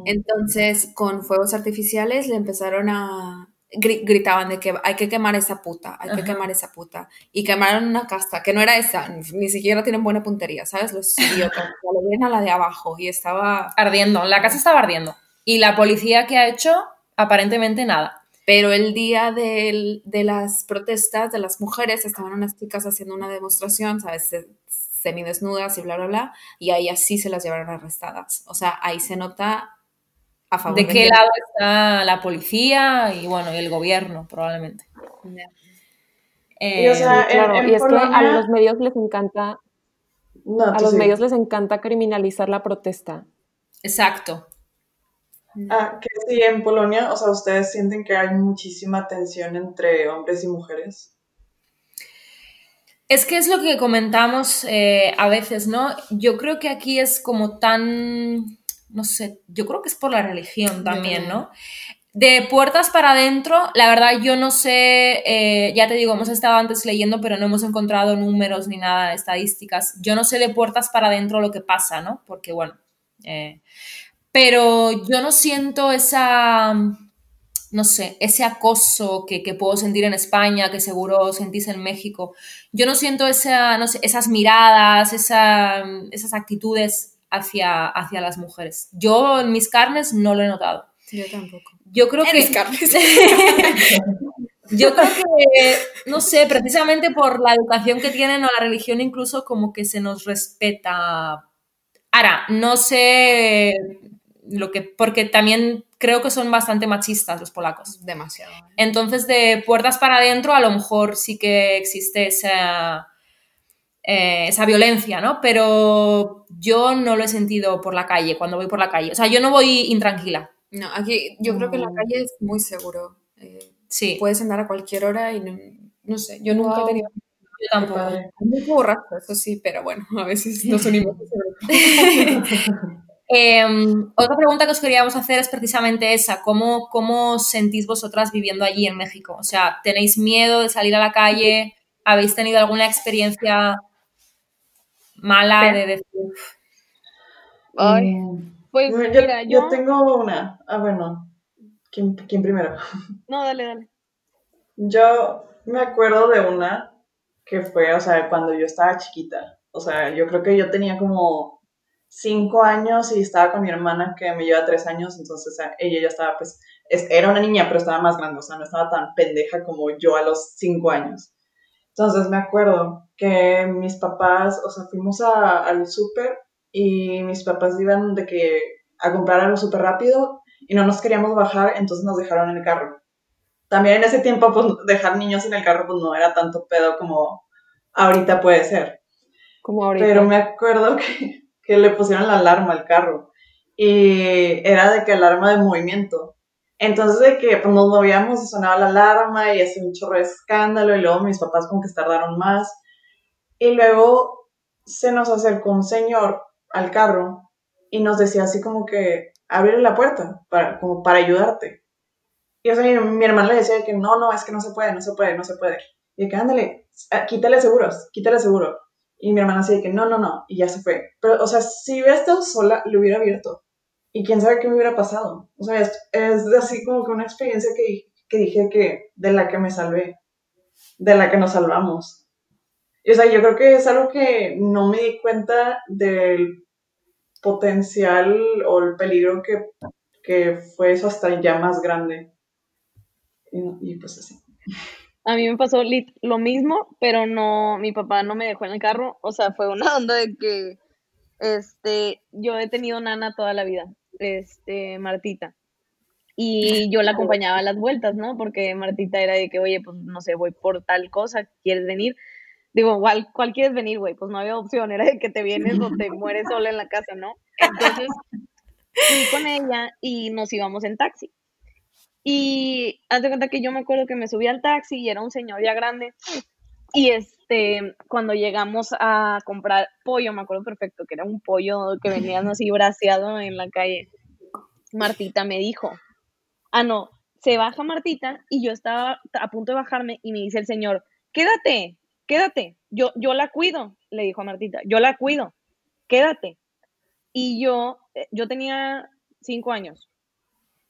[SPEAKER 2] Entonces, con fuegos artificiales le empezaron a... gri- gritaban de que hay que quemar esa puta, hay que
[SPEAKER 1] Ajá.
[SPEAKER 2] quemar esa puta. Y quemaron una casta, que no era esa, ni siquiera tienen buena puntería, ¿sabes? Los idiotas. Le dieron a la de abajo y estaba...
[SPEAKER 1] Ardiendo, la casa estaba ardiendo. Y la policía que ha hecho, aparentemente nada.
[SPEAKER 2] Pero el día de las protestas de las mujeres estaban unas chicas haciendo una demostración, ¿sabes? Se- Semidesnudas y bla, bla, bla. Y ahí así se las llevaron arrestadas. O sea, ahí se nota a favor
[SPEAKER 1] ¿De qué
[SPEAKER 2] género.
[SPEAKER 1] lado está la policía y bueno, y el gobierno, probablemente?
[SPEAKER 5] Y, o
[SPEAKER 1] Eh,
[SPEAKER 5] sea,
[SPEAKER 3] Sí, claro,
[SPEAKER 5] en- en
[SPEAKER 3] y es que a los medios les encanta,
[SPEAKER 5] No,
[SPEAKER 3] a los medios les encanta criminalizar la protesta.
[SPEAKER 1] exacto.
[SPEAKER 5] Ah, que sí, en Polonia, o sea, ¿ustedes sienten que hay muchísima tensión entre hombres y mujeres?
[SPEAKER 1] Es que es lo que comentamos eh, a veces, ¿no? Yo creo que aquí es como tan, no sé, yo creo que es por la religión también, ¿no? De puertas para adentro, la verdad yo no sé, eh, ya te digo, hemos estado antes leyendo, pero no hemos encontrado números ni nada, estadísticas. Yo no sé de puertas para adentro lo que pasa, ¿no? Porque bueno, eh, pero yo no siento esa, no sé, ese acoso que, que puedo sentir en España, que seguro sentís en México. Yo no siento esa, no sé, esas miradas, esa, esas actitudes hacia, hacia las mujeres. Yo en mis carnes no lo he notado.
[SPEAKER 2] Yo tampoco.
[SPEAKER 1] Yo creo que...
[SPEAKER 2] Eres Carles.
[SPEAKER 1] Yo creo que, no sé, precisamente por la educación que tienen o la religión incluso como que se nos respeta. Ahora, no sé lo que, porque también creo que son bastante machistas los polacos.
[SPEAKER 2] Demasiado.
[SPEAKER 1] Entonces, de puertas para adentro, a lo mejor sí que existe esa, eh, esa violencia, ¿no? Pero yo no lo he sentido por la calle, cuando voy por la calle. O sea, yo no voy intranquila.
[SPEAKER 2] No, aquí yo creo que en la
[SPEAKER 3] Mm.
[SPEAKER 2] calle es muy seguro. Eh,
[SPEAKER 1] Sí,
[SPEAKER 2] puedes andar a cualquier hora y no, no sé, yo nunca he tenido
[SPEAKER 1] yo tampoco.
[SPEAKER 2] Mucho borracho, eso sí, pero bueno, a veces nos unimos.
[SPEAKER 1] Eh, otra pregunta que os queríamos hacer es precisamente esa. ¿Cómo, ¿Cómo sentís vosotras viviendo allí en México? O sea, ¿tenéis miedo de salir a la calle? ¿Habéis tenido alguna experiencia mala de decir,
[SPEAKER 4] Ay,
[SPEAKER 5] Mm,
[SPEAKER 4] pues
[SPEAKER 5] yo,
[SPEAKER 4] mira,
[SPEAKER 5] yo
[SPEAKER 4] yo...
[SPEAKER 5] tengo una. Ah, bueno. ¿Quién, quién primero?
[SPEAKER 4] No, dale, dale.
[SPEAKER 5] Yo me acuerdo de una que fue, o sea, cuando yo estaba chiquita. O sea, yo creo que yo tenía como cinco años y estaba con mi hermana que me lleva tres años, entonces sea, ella ya estaba pues era una niña, pero estaba más grande, o sea, no estaba tan pendeja como yo a los cinco años. Entonces me acuerdo que mis papás, o sea, fuimos al súper y mis papás iban de que a comprar algo súper rápido y no nos queríamos bajar, entonces nos dejaron en el carro. También en ese tiempo, pues dejar niños en el carro, pues no era tanto pedo como ahorita puede ser.
[SPEAKER 3] Como ahorita.
[SPEAKER 5] Pero me acuerdo que, que le pusieron la alarma al carro y era de que alarma de movimiento. Entonces de que pues, nos movíamos sonaba la alarma y hacía un chorro de escándalo y luego mis papás como que tardaron más. Y luego se nos acercó un señor al carro y nos decía así como que abrirle la puerta para, como para ayudarte. Y o sea, mi, mi hermana le decía que no, no, es que no se puede, no se puede, no se puede. Y que ándale, quítale seguros, quítale seguro. Y mi hermana decía que no, no, no, y ya se fue. Pero, o sea, si hubiera estado sola, le hubiera abierto. Y quién sabe qué me hubiera pasado. O sea, es, es así como que una experiencia que, que dije que de la que me salvé, de la que nos salvamos. Y, o sea, yo creo que es algo que no me di cuenta del potencial o el peligro que, que fue eso hasta ya más grande. Y, y pues así.
[SPEAKER 4] A mí me pasó lo mismo, pero no, mi papá no me dejó en el carro. O sea, fue una onda de que, este, yo he tenido nana toda la vida, este, Martita. Y yo la acompañaba a las vueltas, ¿no? Porque Martita era de que, oye, pues no sé, voy por tal cosa, ¿quieres venir? Digo, ¿cuál, cuál quieres venir, güey? Pues no había opción, era de que te vienes o te mueres sola en la casa, ¿no? Entonces, fui con ella y nos íbamos en taxi. Y haz de cuenta que yo me acuerdo que me subí al taxi y era un señor ya grande. Y este, cuando llegamos a comprar pollo, me acuerdo perfecto que era un pollo que venían así braseado en la calle. Martita me dijo, ah, no, se baja Martita y yo estaba a punto de bajarme y me dice el señor, quédate, quédate, yo, yo la cuido, le dijo a Martita, yo la cuido, quédate. Y yo, eh, yo tenía cinco años,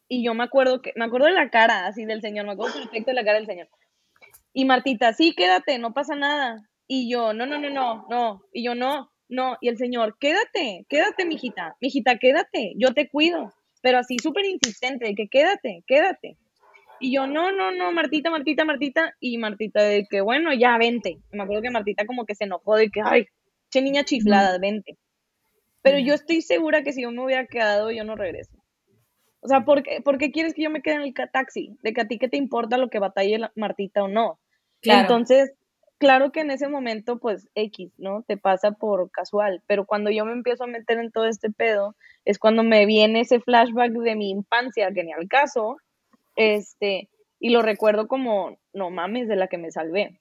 [SPEAKER 4] y yo me acuerdo que, me acuerdo de la cara así del señor, me acuerdo perfecto de la cara del señor. Y Martita, sí, quédate, no pasa nada. Y yo, no, no, no, no, no. Y yo, no, no. Y el señor, quédate, quédate, mijita, mijita, quédate, yo te cuido. Pero así súper insistente, de que quédate, quédate. Y yo, no, no, no, Martita, Martita, Martita. Y Martita, de que bueno, ya vente. Me acuerdo que Martita como que se enojó de que, ay, che niña chiflada, vente. Pero yo estoy segura que si yo me hubiera quedado, yo no regreso. O sea, ¿por qué, ¿por qué, quieres que yo me quede en el taxi? De que a ti qué te importa lo que batalle la Martita o no. Claro. Entonces, claro que en ese momento, pues X, ¿no? Te pasa por casual, pero cuando yo me empiezo a meter en todo este pedo, es cuando me viene ese flashback de mi infancia, que ni al caso, este, y lo recuerdo como, no mames, de la que me salvé.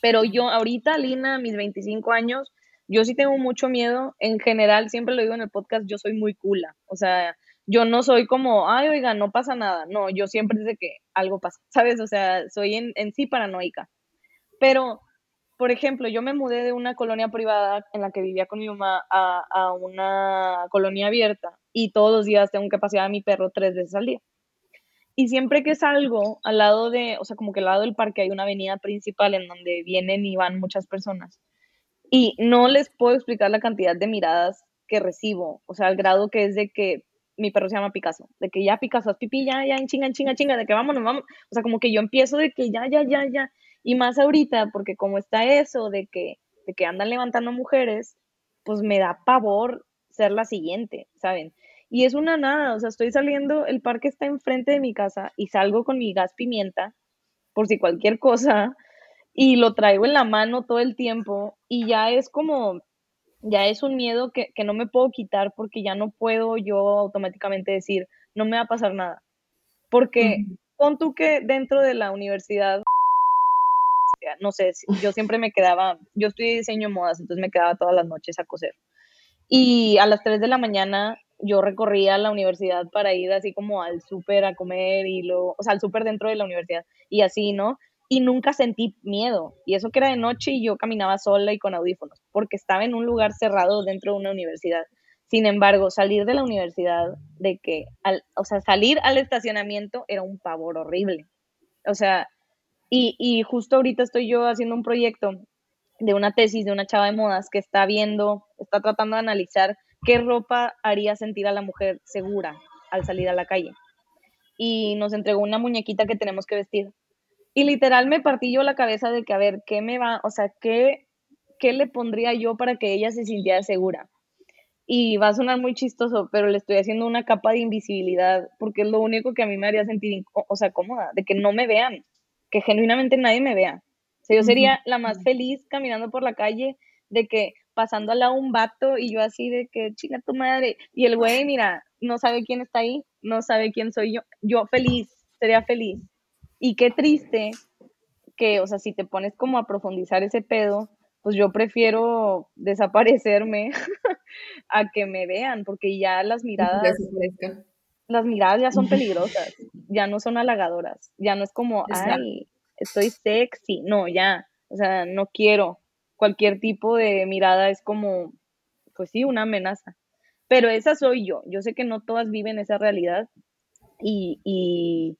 [SPEAKER 4] Pero yo ahorita, Lina, mis 25 años, yo sí tengo mucho miedo. En general, siempre lo digo en el podcast, yo soy muy cula. O sea, yo no soy como, ay, oiga, no pasa nada. No, yo siempre sé que algo pasa, ¿sabes? O sea, soy en, en sí paranoica. Pero, por ejemplo, yo me mudé de una colonia privada en la que vivía con mi mamá a, a una colonia abierta y todos los días tengo que pasear a mi perro tres veces al día. Y siempre que salgo al lado de, o sea, como que al lado del parque hay una avenida principal en donde vienen y van muchas personas. Y no les puedo explicar la cantidad de miradas que recibo, o sea, al grado que es de que mi perro se llama Picasso, de que ya Picasso, es pipí, ya, ya, en chinga, en chinga, chinga, de que vámonos, vamos. O sea, como que yo empiezo de que ya, ya, ya, ya. Y más ahorita, porque como está eso de que, de que andan levantando mujeres, pues me da pavor ser la siguiente, ¿saben? Y es una nada, o sea, estoy saliendo, el parque está enfrente de mi casa y salgo con mi gas pimienta, por si cualquier cosa, y lo traigo en la mano todo el tiempo, y ya es como, ya es un miedo que, no me puedo quitar porque ya no puedo yo automáticamente decir, no me va a pasar nada. Porque pon tú que dentro de la universidad, no sé, yo siempre me quedaba, yo estudié diseño de modas, entonces me quedaba todas las noches a coser. Y a las 3 de la mañana yo recorría la universidad para ir así como al súper a comer y lo, o sea, al súper dentro de la universidad y así, ¿no? Y nunca sentí miedo. Y eso que era de noche y yo caminaba sola y con audífonos, porque estaba en un lugar cerrado dentro de una universidad. Sin embargo, salir de la universidad, de que, al, o sea, salir al estacionamiento era un pavor horrible. O sea, y, y justo ahorita estoy yo haciendo un proyecto de una tesis de una chava de modas que está viendo, está tratando de analizar qué ropa haría sentir a la mujer segura al salir a la calle. y nos entregó una muñequita que tenemos que vestir. Y literal me partí yo la cabeza de que, a ver, ¿qué me va, o sea, qué, qué le pondría yo para que ella se sintiera segura? Y va a sonar muy chistoso, pero le estoy haciendo una capa de invisibilidad porque es lo único que a mí me haría sentir, o sea, cómoda, de que no me vean, que genuinamente nadie me vea. O sea, yo sería la más feliz caminando por la calle de que pasando un vato y yo así de que chinga tu madre. Y el güey, mira, no sabe quién está ahí, no sabe quién soy yo. Yo feliz, sería feliz. Y qué triste que, o sea, si te pones como a profundizar ese pedo, pues yo prefiero desaparecerme a que me vean, porque ya las miradas, las miradas ya son peligrosas, ya no son halagadoras, ya no es como, ay, estoy sexy, no, ya, o sea, no quiero. Cualquier tipo de mirada es como, pues sí, una amenaza. Pero esa soy yo. Yo sé que no todas viven esa realidad y, y,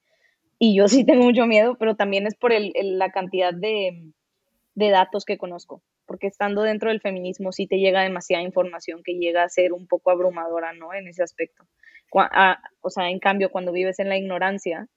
[SPEAKER 4] y yo sí tengo mucho miedo, pero también es por el, la cantidad de, de datos que conozco porque estando dentro del feminismo sí te llega demasiada información que llega a ser un poco abrumadora, ¿no? En ese aspecto. o sea, en cambio, cuando vives en la ignorancia,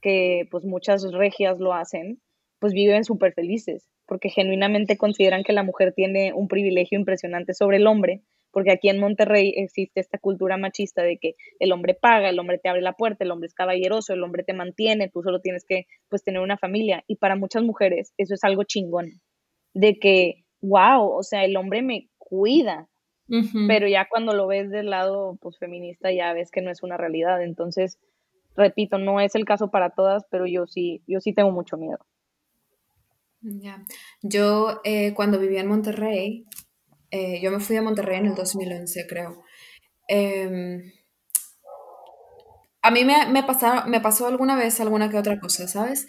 [SPEAKER 4] que pues muchas regias lo hacen, pues viven súper felices, porque genuinamente consideran que la mujer tiene un privilegio impresionante sobre el hombre, porque aquí en Monterrey existe esta cultura machista de que el hombre paga, el hombre te abre la puerta, el hombre es caballeroso, el hombre te mantiene, tú solo tienes que pues tener una familia y para muchas mujeres eso es algo chingón, de que wow, o sea, el hombre me cuida, pero ya cuando lo ves del lado pues feminista ya ves que no es una realidad, entonces repito, no es el caso para todas, pero yo sí, yo sí tengo mucho miedo.
[SPEAKER 2] Ya. Yo eh, cuando vivía en Monterrey, eh, yo me fui a Monterrey en el 2011, creo. Em, a mí me, me, me pasó alguna vez alguna que otra cosa, ¿sabes?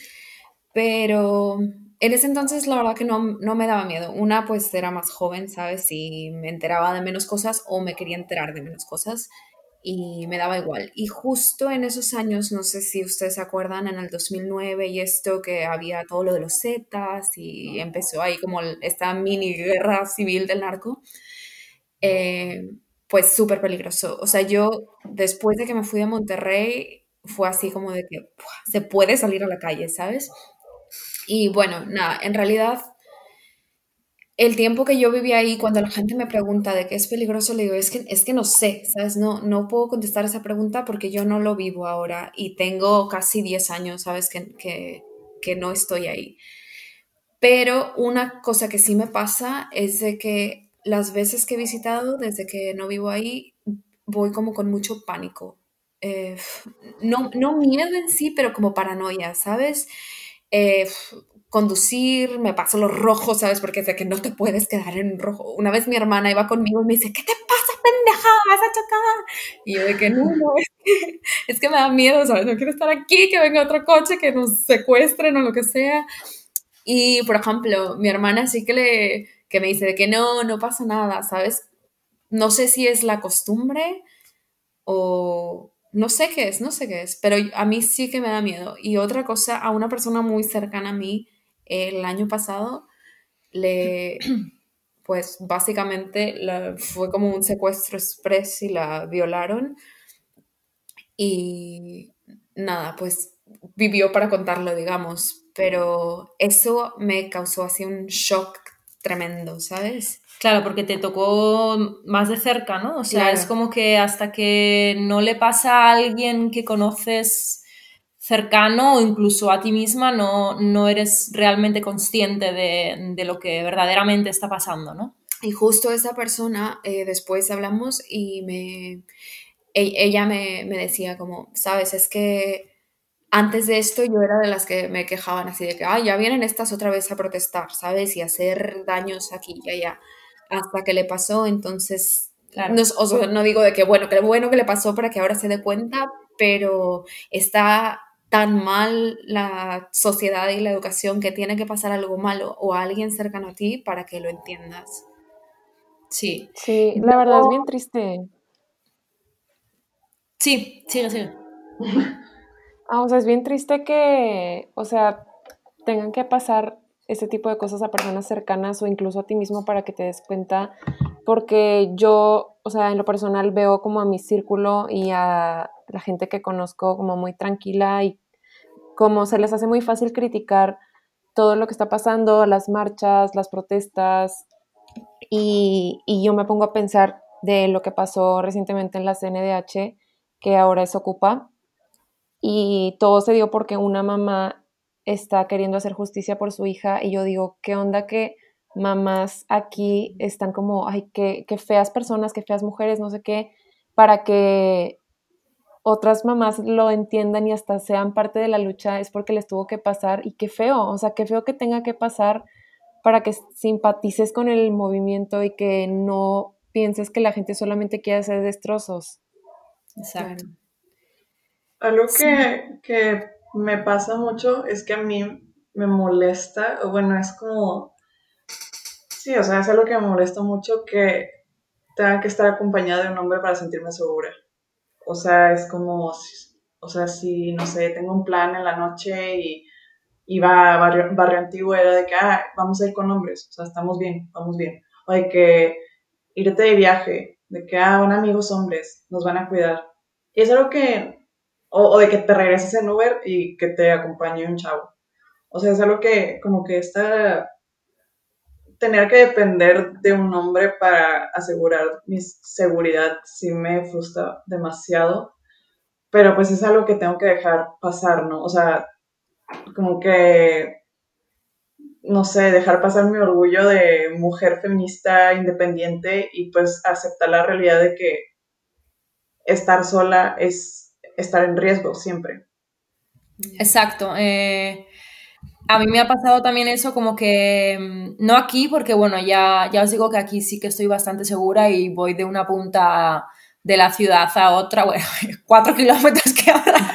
[SPEAKER 2] Pero en ese entonces la verdad que no, no, me daba miedo. Una pues era más joven, ¿sabes? Y me enteraba de menos cosas o me quería enterar de menos cosas y me daba igual. Y justo en esos años, no sé si ustedes se acuerdan, en el 2009 y esto que había todo lo de los Zetas y empezó ahí como esta mini guerra civil del narco, eh, pues súper peligroso. O sea, yo después de que me fui a Monterrey, fue así como de que se puede salir a la calle, ¿sabes? Y bueno, nada, en realidad el tiempo que yo viví ahí, cuando la gente me pregunta de qué es peligroso, le digo, es que, es que no sé, ¿sabes? No, no puedo contestar esa pregunta porque yo no lo vivo ahora y tengo casi 10 años, ¿sabes? Que, que, que no estoy ahí. Pero una cosa que sí me pasa es de que las veces que he visitado, desde que no vivo ahí, voy como con mucho pánico. Eh, no, no miedo en sí, pero como paranoia, ¿sabes? Eh, conducir, me paso los rojos, ¿sabes? Porque es que no te puedes quedar en rojo. Una vez mi hermana iba conmigo y me dice, ¿qué te pasa, pendeja? ¿Vas a chocar? Y yo de que no, no, es que, me da miedo, ¿sabes? No quiero estar aquí, que venga otro coche, que nos secuestren o lo que sea. Y, por ejemplo, mi hermana sí que, le, que me dice de que no, no pasa nada, ¿sabes? No sé si es la costumbre o, no sé qué es, no sé qué es, pero a mí sí que me da miedo. Y otra cosa, a una persona muy cercana a mí, el año pasado le, pues básicamente fue como un secuestro express y la violaron. Y nada, pues vivió para contarlo, digamos. Pero eso me causó así un shock tremendo, ¿sabes?
[SPEAKER 1] Claro, porque te tocó más de cerca, ¿no? O sea, es como que hasta que no le pasa a alguien que conoces cercano o incluso a ti misma, no, no eres realmente consciente de, lo que verdaderamente está pasando, ¿no?
[SPEAKER 2] Y justo esa persona, eh, después hablamos y me, e, ella me, decía como, sabes, es que antes de esto yo era de las que me quejaban así de que, ay, ya vienen estas otra vez a protestar, ¿sabes? Y hacer daños aquí y allá. Hasta que le pasó, entonces, no, no digo de que, bueno, que bueno que le pasó para que ahora se dé cuenta, pero está tan mal la sociedad y la educación que tiene que pasar algo malo o a alguien cercano a ti para que lo entiendas.
[SPEAKER 1] Sí.
[SPEAKER 3] Sí, la verdad es bien triste.
[SPEAKER 1] Sí, sigue, sigue.
[SPEAKER 3] Ah, o sea, es bien triste que, o sea, tengan que pasar ese tipo de cosas a personas cercanas o incluso a ti mismo para que te des cuenta, porque yo, o sea, en lo personal veo como a mi círculo y a la gente que conozco como muy tranquila y como se les hace muy fácil criticar todo lo que está pasando, las marchas, las protestas, y, y yo me pongo a pensar de lo que pasó recientemente en la CNDH, que ahora es Ocupa, y todo se dio porque una mamá está queriendo hacer justicia por su hija y yo digo, ¿qué onda que mamás aquí están como, ay, qué, qué feas personas, qué feas mujeres, no sé qué, para que otras mamás lo entiendan y hasta sean parte de la lucha es porque les tuvo que pasar y qué feo, o sea, qué feo que tenga que pasar para que simpatices con el movimiento y que no pienses que la gente solamente quiere hacer destrozos.
[SPEAKER 1] Exacto.
[SPEAKER 5] Algo que, que me pasa mucho es que a mí me molesta, o bueno, es como, sí, o sea, es algo que me molesta mucho que tenga que estar acompañada de un hombre para sentirme segura. O sea, es como, o sea, si, no sé, tengo un plan en la noche y, y va a barrio, barrio antiguo, era de que, ah, vamos a ir con hombres, o sea, estamos bien, vamos bien. O de que irte de viaje, de que, ah, van amigos hombres, nos van a cuidar. Y es algo que o, de que te regreses en Uber y que te acompañe un chavo. O sea, es algo que como que está tener que depender de un hombre para asegurar mi seguridad sí me frustra demasiado, pero pues es algo que tengo que dejar pasar, ¿no? O sea, como que, no sé, dejar pasar mi orgullo de mujer feminista independiente y pues aceptar la realidad de que estar sola es estar en riesgo siempre.
[SPEAKER 1] Exacto. Eh, a mí me ha pasado también eso como que, mm, no aquí, porque bueno, ya, ya os digo que aquí sí que estoy bastante segura y voy de una punta de la ciudad a otra, bueno, cuatro kilómetros que ahora.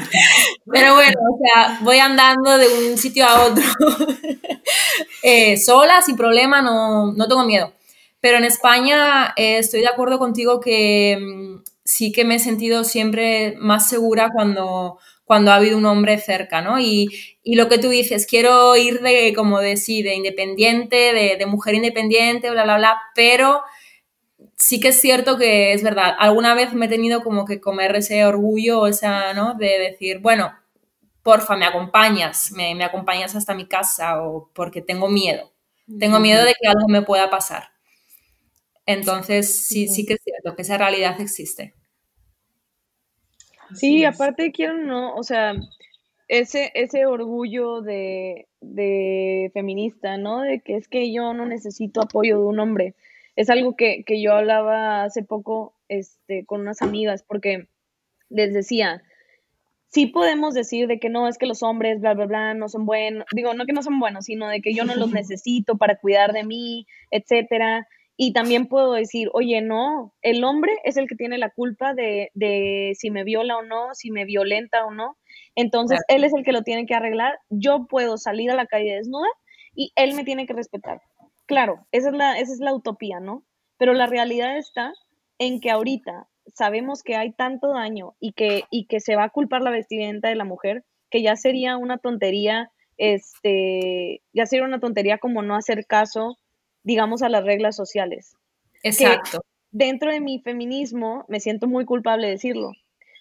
[SPEAKER 1] Pero bueno, o sea, voy andando de un sitio a otro eh, sola, sin problema, no, no tengo miedo. Pero en España eh, estoy de acuerdo contigo que mm, sí que me he sentido siempre más segura cuando, cuando ha habido un hombre cerca, ¿no? Y, lo que tú dices, quiero ir de, como de, sí, de independiente, de, mujer independiente, bla, bla, bla, pero sí que es cierto que es verdad, alguna vez me he tenido como que comer ese orgullo, esa, ¿no? De decir, bueno, porfa, me acompañas, me, me acompañas hasta mi casa o porque tengo miedo, tengo miedo de que algo me pueda pasar. Entonces, sí, sí que es cierto que esa realidad existe.
[SPEAKER 4] Sí, aparte quiero no, o sea, ese, ese orgullo de, de, feminista, ¿no? De que es que yo no necesito apoyo de un hombre. Es algo que, que yo hablaba hace poco este, con unas amigas, porque les decía, sí podemos decir de que no, es que los hombres, bla, bla, bla, no son buenos, digo, no que no son buenos, sino de que yo no los necesito para cuidar de mí, etcétera. Y también puedo decir, oye, no, el hombre es el que tiene la culpa de, de si me viola o no, si me violenta o no. Entonces, él es el que lo tiene que arreglar. Yo puedo salir a la calle desnuda y él me tiene que respetar. Claro, esa es la, esa es la utopía, ¿no? Pero la realidad está en que ahorita sabemos que hay tanto daño y que, y que se va a culpar la vestimenta de la mujer, que ya sería una tontería, este, ya sería una tontería como no hacer caso digamos, a las reglas sociales.
[SPEAKER 1] Exacto.
[SPEAKER 4] dentro de mi feminismo me siento muy culpable de decirlo,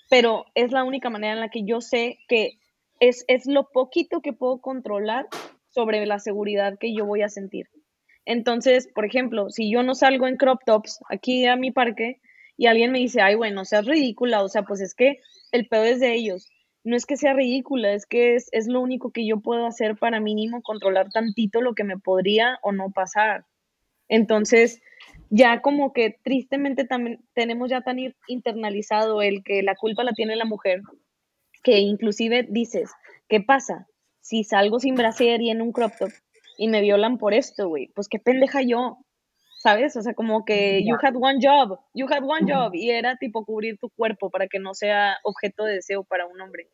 [SPEAKER 4] pero es la única manera en la que yo sé que es, es lo poquito que puedo controlar sobre la seguridad que yo voy a sentir. Entonces, por ejemplo, si yo no salgo en crop tops aquí a mi parque y alguien me dice, ay, bueno, seas ridícula, o sea, pues es que el pedo es de ellos. No es que sea ridícula, es que es, es lo único que yo puedo hacer para mínimo controlar tantito lo que me podría o no pasar. Entonces, ya como que tristemente también tenemos ya tan internalizado el que la culpa la tiene la mujer, que inclusive dices, ¿qué pasa? Si salgo sin brasier y en un crop top y me violan por esto, güey, pues qué pendeja yo, ¿sabes? O sea, como que you had one job, you had one job, y era tipo cubrir tu cuerpo para que no sea objeto de deseo para un hombre.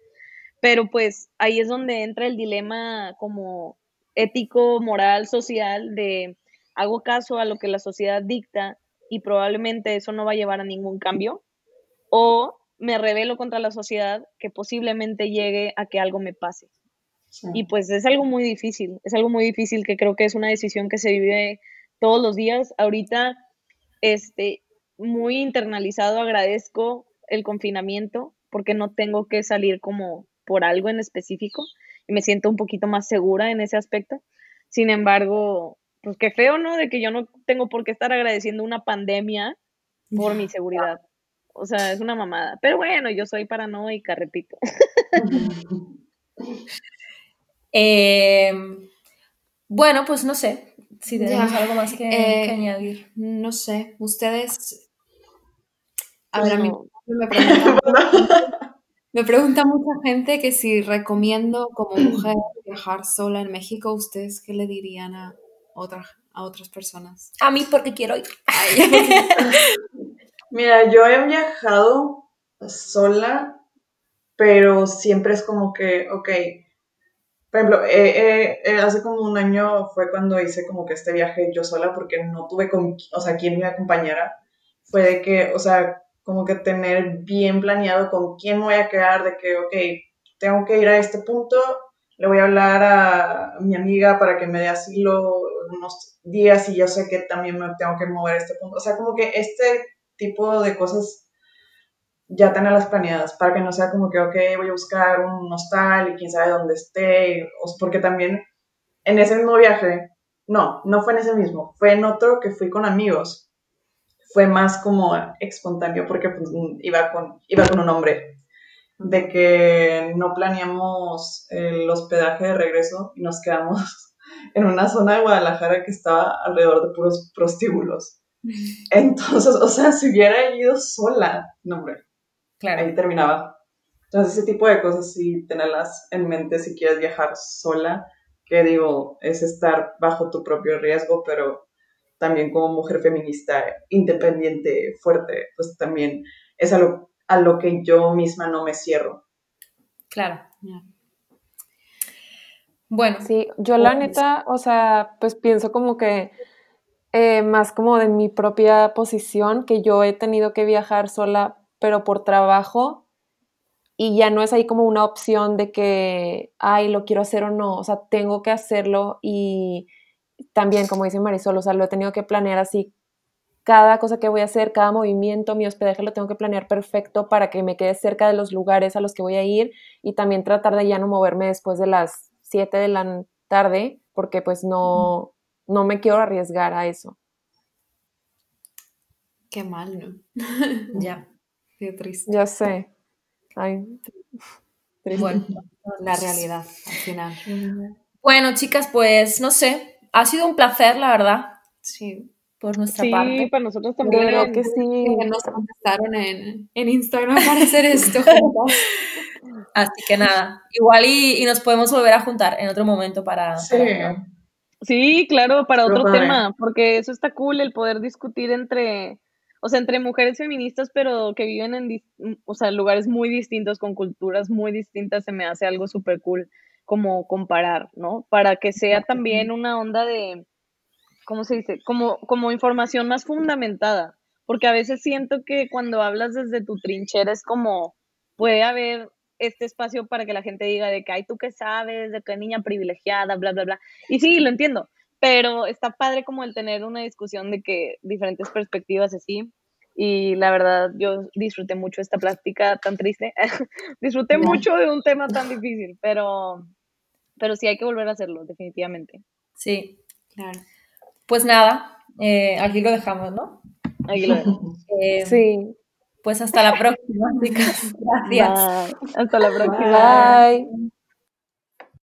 [SPEAKER 4] Pero pues ahí es donde entra el dilema como ético, moral, social de hago caso a lo que la sociedad dicta y probablemente eso no va a llevar a ningún cambio, o me rebelo contra la sociedad que posiblemente llegue a que algo me pase. Y pues es algo muy difícil, es algo muy difícil que creo que es una decisión que se vive todos los días. Ahorita, este, muy internalizado, agradezco el confinamiento porque no tengo que salir como por algo en específico y me siento un poquito más segura en ese aspecto. Sin embargo, pues qué feo, ¿no? De que yo no tengo por qué estar agradeciendo una pandemia por mi seguridad. O sea, es una mamada. Pero bueno, yo soy paranoica, repito.
[SPEAKER 1] Em, bueno, pues no sé si tenemos
[SPEAKER 2] Ya,
[SPEAKER 1] algo más que,
[SPEAKER 2] eh,
[SPEAKER 1] que añadir.
[SPEAKER 2] No sé, ustedes... A ver, a mí me preguntan, me pregunta mucha gente que si recomiendo como mujer viajar sola en México, ¿ustedes qué le dirían a, a otras personas?
[SPEAKER 1] A mí porque quiero ir.
[SPEAKER 5] Mira, yo he viajado sola, pero siempre es como que, ok, por ejemplo, eh, eh, eh, hace como un año fue cuando hice como que este viaje yo sola porque no tuve con, o sea, quién me acompañara. Fue de que, o sea, como que tener bien planeado con quién me voy a quedar, de que, ok, tengo que ir a este punto, le voy a hablar a mi amiga para que me dé asilo unos días y yo sé que también me tengo que mover a este punto. O sea, como que este tipo de cosas ya tenerlas planeadas para que no sea como que, ok, voy a buscar un hostal y quién sabe dónde esté, o- porque también en ese mismo viaje, no, no fue en ese mismo, fue en otro que fui con amigos. Fue más como espontáneo porque pues, iba, con, iba con un hombre, de que no planeamos el hospedaje de regreso y nos quedamos en una zona de Guadalajara que estaba alrededor de puros prostíbulos. Entonces, o sea, si hubiera ido sola, no, hombre,
[SPEAKER 1] Claro.
[SPEAKER 5] ahí terminaba. Entonces, ese tipo de cosas sí tenerlas en mente si quieres viajar sola, que digo, es estar bajo tu propio riesgo, pero también como mujer feminista independiente, fuerte, pues también es a lo, a lo que yo misma no me cierro.
[SPEAKER 1] Claro. Bueno,
[SPEAKER 3] Sí, yo la
[SPEAKER 1] Pues-
[SPEAKER 3] neta, o sea, pues pienso como que eh, más como de mi propia posición, que yo he tenido que viajar sola, pero por trabajo, y ya no es ahí como una opción de que, ay, lo quiero hacer o no, o sea, tengo que hacerlo y también, como dice Marisol, o sea, lo he tenido que planear así. Cada cosa que voy a hacer, cada movimiento, mi hospedaje lo tengo que planear perfecto para que me quede cerca de los lugares a los que voy a ir y también tratar de ya no moverme después de las 7 de la tarde porque pues no, no me quiero arriesgar a eso.
[SPEAKER 2] Qué mal, ¿no?
[SPEAKER 1] ya.
[SPEAKER 2] Qué triste.
[SPEAKER 3] Ya sé. Ay, triste.
[SPEAKER 1] Bueno.
[SPEAKER 2] La realidad, al final.
[SPEAKER 1] Bueno, chicas, pues no sé. Ha sido un placer, la verdad,
[SPEAKER 2] Sí.
[SPEAKER 1] Por nuestra
[SPEAKER 4] Sí,
[SPEAKER 1] parte.
[SPEAKER 4] para nosotros
[SPEAKER 3] De
[SPEAKER 4] también.
[SPEAKER 3] verdad que sí.
[SPEAKER 2] Que nos contestaron en, en Instagram para hacer esto.
[SPEAKER 1] Así que nada, igual y, y nos podemos volver a juntar en otro momento para...
[SPEAKER 5] Sí,
[SPEAKER 1] para-
[SPEAKER 4] Sí, claro, para
[SPEAKER 5] Pero
[SPEAKER 4] otro tema, porque eso está cool, el poder discutir entre, o sea, entre mujeres feministas, pero que viven en, o sea, lugares muy distintos, con culturas muy distintas, se me hace algo súper cool como comparar, ¿no? Para que sea también una onda de, ¿cómo se dice? Como, como información más fundamentada, porque a veces siento que cuando hablas desde tu trinchera es como, puede haber este espacio para que la gente diga de que, ay, tú qué sabes, de qué niña privilegiada, bla, bla, bla. Y sí, lo entiendo, pero está padre como el tener una discusión de que diferentes perspectivas así. Y la verdad, yo disfruté mucho esta plática tan triste. disfruté mucho de un tema tan difícil, pero, pero sí hay que volver a hacerlo, definitivamente.
[SPEAKER 1] Sí.
[SPEAKER 2] Claro.
[SPEAKER 1] Pues nada, eh, aquí lo dejamos, ¿no?
[SPEAKER 4] Aquí lo dejo.
[SPEAKER 1] Eh,
[SPEAKER 3] Sí.
[SPEAKER 1] Pues hasta la próxima, chicas. Gracias.
[SPEAKER 4] Bye. Hasta la próxima.
[SPEAKER 3] Bye.